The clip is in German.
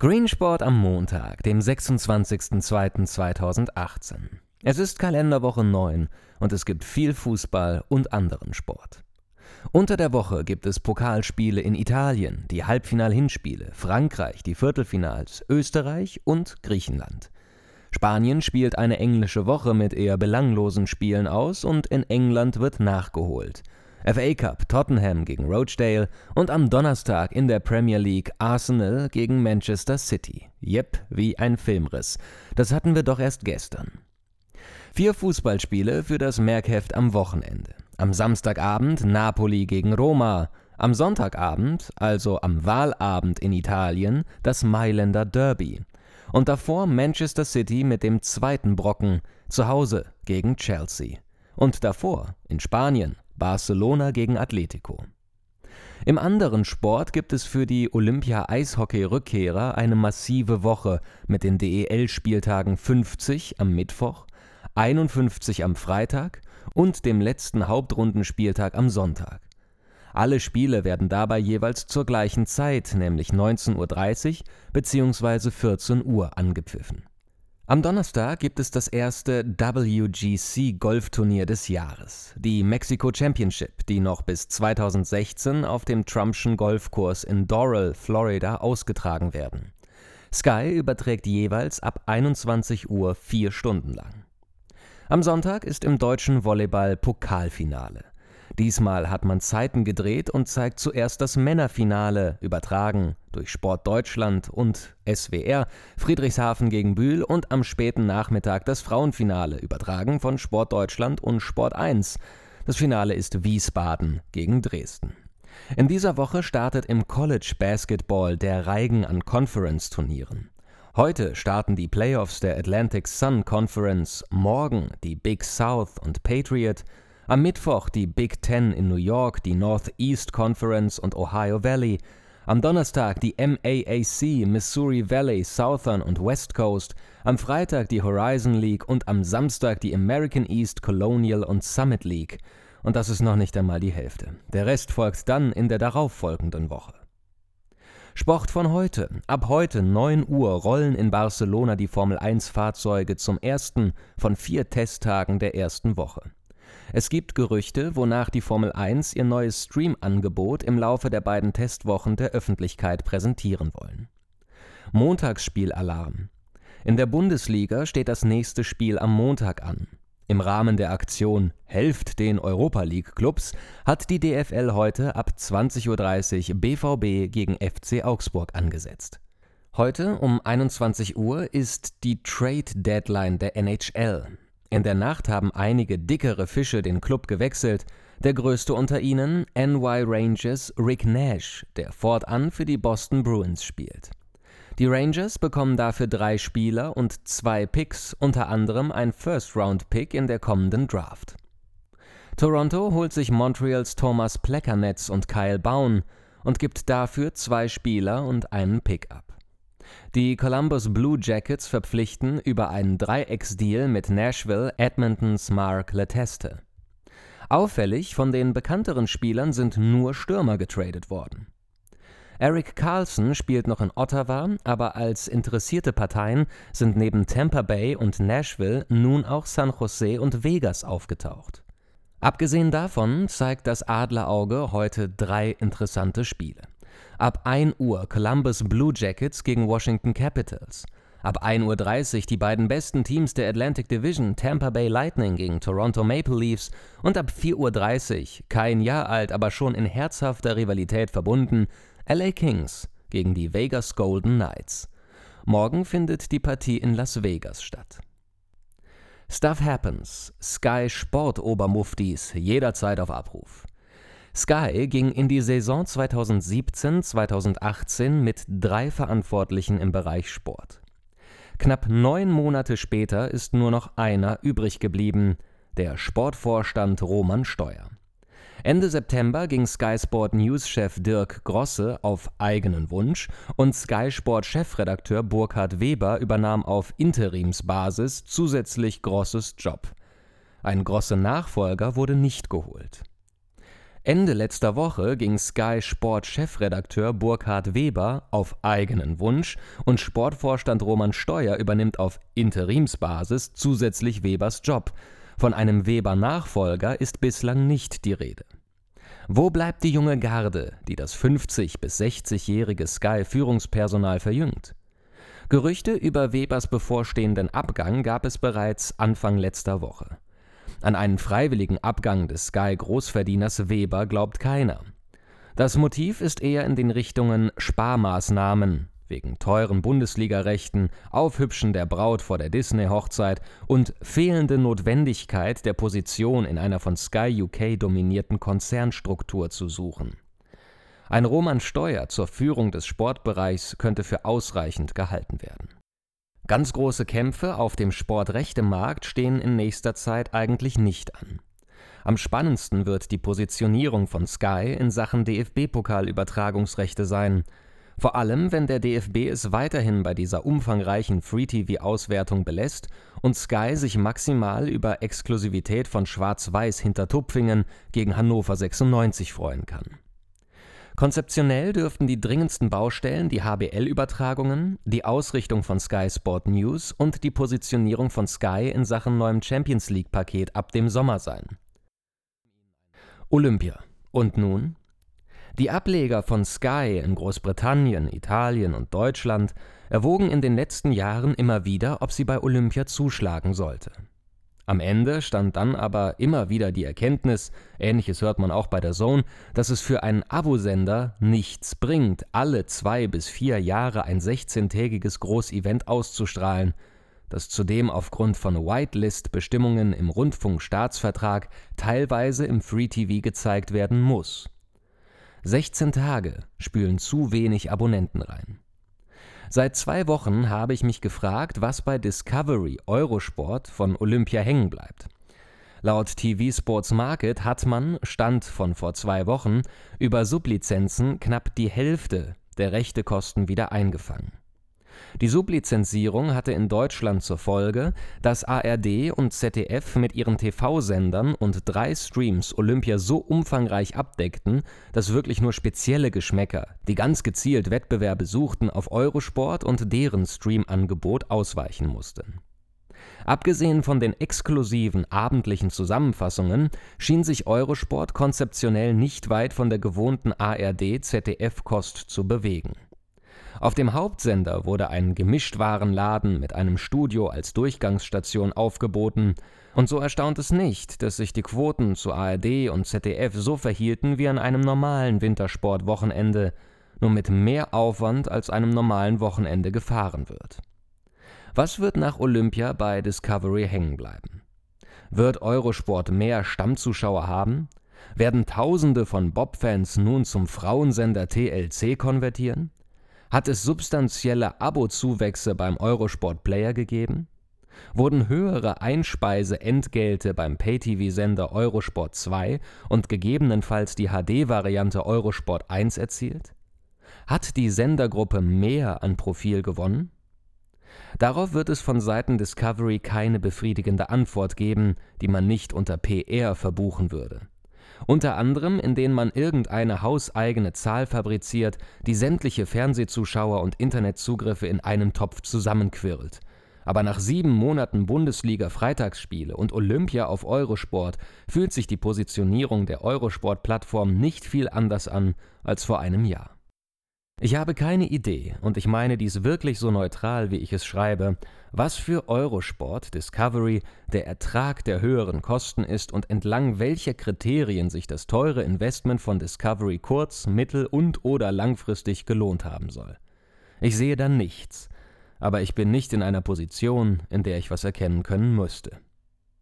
Screensport am Montag, dem 26.02.2018. Es ist Kalenderwoche 9 und es gibt viel Fußball und anderen Sport. Unter der Woche gibt es Pokalspiele in Italien, die Halbfinal-Hinspiele, Frankreich, die Viertelfinals, Österreich und Griechenland. Spanien spielt eine englische Woche mit eher belanglosen Spielen aus und in England wird nachgeholt. FA Cup Tottenham gegen Rochdale und am Donnerstag in der Premier League Arsenal gegen Manchester City. Jep, wie ein Filmriss. Das hatten wir doch erst gestern. Vier Fußballspiele für das Merkheft am Wochenende. Am Samstagabend Napoli gegen Roma. Am Sonntagabend, also am Wahlabend in Italien, das Mailänder Derby. Und davor Manchester City mit dem zweiten Brocken, zu Hause gegen Chelsea. Und davor, in Spanien, Barcelona gegen Atletico. Im anderen Sport gibt es für die Olympia-Eishockey-Rückkehrer eine massive Woche mit den DEL-Spieltagen 50 am Mittwoch, 51 am Freitag und dem letzten Hauptrundenspieltag am Sonntag. Alle Spiele werden dabei jeweils zur gleichen Zeit, nämlich 19.30 Uhr bzw. 14 Uhr angepfiffen. Am Donnerstag gibt es das erste WGC Golfturnier des Jahres, die Mexico Championship, die noch bis 2016 auf dem Trumpschen Golfkurs in Doral, Florida ausgetragen werden. Sky überträgt jeweils ab 21 Uhr vier Stunden lang. Am Sonntag ist im deutschen Volleyball Pokalfinale. Diesmal hat man Zeiten gedreht und zeigt zuerst das Männerfinale, übertragen durch Sport Deutschland und SWR, Friedrichshafen gegen Bühl und am späten Nachmittag das Frauenfinale, übertragen von Sport Deutschland und Sport 1. Das Finale ist Wiesbaden gegen Dresden. In dieser Woche startet im College Basketball der Reigen an Conference-Turnieren. Heute starten die Playoffs der Atlantic Sun Conference, morgen die Big South und Patriot, am Mittwoch die Big Ten in New York, die Northeast Conference und Ohio Valley. Am Donnerstag die MAAC, Missouri Valley, Southern und West Coast. Am Freitag die Horizon League und am Samstag die American East Colonial und Summit League. Und das ist noch nicht einmal die Hälfte. Der Rest folgt dann in der darauffolgenden Woche. Sport von heute. Ab heute 9 Uhr rollen in Barcelona die Formel 1 Fahrzeuge zum ersten von vier Testtagen der ersten Woche. Es gibt Gerüchte, wonach die Formel 1 ihr neues Stream-Angebot im Laufe der beiden Testwochen der Öffentlichkeit präsentieren wollen. Montagsspielalarm. In der Bundesliga steht das nächste Spiel am Montag an. Im Rahmen der Aktion Helft den Europa League Clubs hat die DFL heute ab 20.30 Uhr BVB gegen FC Augsburg angesetzt. Heute um 21 Uhr ist die Trade Deadline der NHL. In der Nacht haben einige dickere Fische den Club gewechselt, der größte unter ihnen NY Rangers Rick Nash, der fortan für die Boston Bruins spielt. Die Rangers bekommen dafür drei Spieler und zwei Picks, unter anderem ein First-Round-Pick in der kommenden Draft. Toronto holt sich Montreals Thomas Plekanetz und Kyle Baun und gibt dafür zwei Spieler und einen Pick ab. Die Columbus Blue Jackets verpflichten über einen Dreiecksdeal mit Nashville Edmontons Mark Leteste. Auffällig, von den bekannteren Spielern sind nur Stürmer getradet worden. Eric Carlson spielt noch in Ottawa, aber als interessierte Parteien sind neben Tampa Bay und Nashville nun auch San Jose und Vegas aufgetaucht. Abgesehen davon zeigt das Adlerauge heute drei interessante Spiele. Ab 1 Uhr Columbus Blue Jackets gegen Washington Capitals. Ab 1.30 Uhr die beiden besten Teams der Atlantic Division, Tampa Bay Lightning gegen Toronto Maple Leafs. Und ab 4.30 Uhr, kein Jahr alt, aber schon in herzhafter Rivalität verbunden, LA Kings gegen die Vegas Golden Knights. Morgen findet die Partie in Las Vegas statt. Stuff Happens, Sky Sport Obermuftis, jederzeit auf Abruf. Sky ging in die Saison 2017-2018 mit drei Verantwortlichen im Bereich Sport. Knapp neun Monate später ist nur noch einer übrig geblieben, der Sportvorstand Roman Steuer. Ende September ging Sky Sport News-Chef Dirk Grosse auf eigenen Wunsch und Sky Sport Chefredakteur Burkhard Weber übernahm auf Interimsbasis zusätzlich Grosses Job. Ein Grosse Nachfolger wurde nicht geholt. Ende letzter Woche ging Sky Sport Chefredakteur Burkhard Weber auf eigenen Wunsch und Sportvorstand Roman Steuer übernimmt auf Interimsbasis zusätzlich Webers Job. Von einem Weber-Nachfolger ist bislang nicht die Rede. Wo bleibt die junge Garde, die das 50- bis 60-jährige Sky-Führungspersonal verjüngt? Gerüchte über Webers bevorstehenden Abgang gab es bereits Anfang letzter Woche. An einen freiwilligen Abgang des Sky-Großverdieners Weber glaubt keiner. Das Motiv ist eher in den Richtungen Sparmaßnahmen wegen teuren Bundesligarechten, Aufhübschen der Braut vor der Disney-Hochzeit und fehlende Notwendigkeit der Position in einer von Sky UK dominierten Konzernstruktur zu suchen. Ein Roman Steuer zur Führung des Sportbereichs könnte für ausreichend gehalten werden. Ganz große Kämpfe auf dem Sportrechtemarkt stehen in nächster Zeit eigentlich nicht an. Am spannendsten wird die Positionierung von Sky in Sachen DFB-Pokalübertragungsrechte sein, vor allem wenn der DFB es weiterhin bei dieser umfangreichen Free-TV-Auswertung belässt und Sky sich maximal über Exklusivität von Schwarz-Weiß hinter Tupfingen gegen Hannover 96 freuen kann. Konzeptionell dürften die dringendsten Baustellen die HBL-Übertragungen, die Ausrichtung von Sky Sport News und die Positionierung von Sky in Sachen neuem Champions League-Paket ab dem Sommer sein. Olympia. Und nun? Die Ableger von Sky in Großbritannien, Italien und Deutschland erwogen in den letzten Jahren immer wieder, ob sie bei Olympia zuschlagen sollte. Am Ende stand dann aber immer wieder die Erkenntnis, ähnliches hört man auch bei der Zone, dass es für einen Abosender nichts bringt, alle zwei bis vier Jahre ein 16-tägiges Großevent auszustrahlen, das zudem aufgrund von Whitelist-Bestimmungen im Rundfunkstaatsvertrag teilweise im Free TV gezeigt werden muss. 16 Tage spülen zu wenig Abonnenten rein. Seit zwei Wochen habe ich mich gefragt, was bei Discovery Eurosport von Olympia hängen bleibt. Laut TV Sports Market hat man, Stand von vor zwei Wochen, über Sublizenzen knapp die Hälfte der Rechtekosten wieder eingefangen. Die Sublizenzierung hatte in Deutschland zur Folge, dass ARD und ZDF mit ihren TV-Sendern und drei Streams Olympia so umfangreich abdeckten, dass wirklich nur spezielle Geschmäcker, die ganz gezielt Wettbewerbe suchten, auf Eurosport und deren Streamangebot ausweichen mussten. Abgesehen von den exklusiven abendlichen Zusammenfassungen schien sich Eurosport konzeptionell nicht weit von der gewohnten ARD-ZDF-Kost zu bewegen auf dem Hauptsender wurde ein Gemischtwarenladen mit einem Studio als Durchgangsstation aufgeboten, und so erstaunt es nicht, dass sich die Quoten zu ARD und ZDF so verhielten wie an einem normalen Wintersportwochenende, nur mit mehr Aufwand als einem normalen Wochenende gefahren wird. Was wird nach Olympia bei Discovery hängen bleiben? Wird Eurosport mehr Stammzuschauer haben? Werden Tausende von Bob-Fans nun zum Frauensender TLC konvertieren? Hat es substanzielle Abozuwächse beim Eurosport Player gegeben? Wurden höhere Einspeiseentgelte beim Pay-TV-Sender Eurosport 2 und gegebenenfalls die HD-Variante Eurosport 1 erzielt? Hat die Sendergruppe mehr an Profil gewonnen? Darauf wird es von Seiten Discovery keine befriedigende Antwort geben, die man nicht unter PR verbuchen würde unter anderem indem man irgendeine hauseigene Zahl fabriziert, die sämtliche Fernsehzuschauer und Internetzugriffe in einen Topf zusammenquirlt. Aber nach sieben Monaten Bundesliga-Freitagsspiele und Olympia auf Eurosport fühlt sich die Positionierung der Eurosport-Plattform nicht viel anders an als vor einem Jahr. Ich habe keine Idee, und ich meine dies wirklich so neutral, wie ich es schreibe, was für Eurosport Discovery der Ertrag der höheren Kosten ist und entlang welcher Kriterien sich das teure Investment von Discovery kurz-, mittel- und oder langfristig gelohnt haben soll. Ich sehe da nichts, aber ich bin nicht in einer Position, in der ich was erkennen können müsste.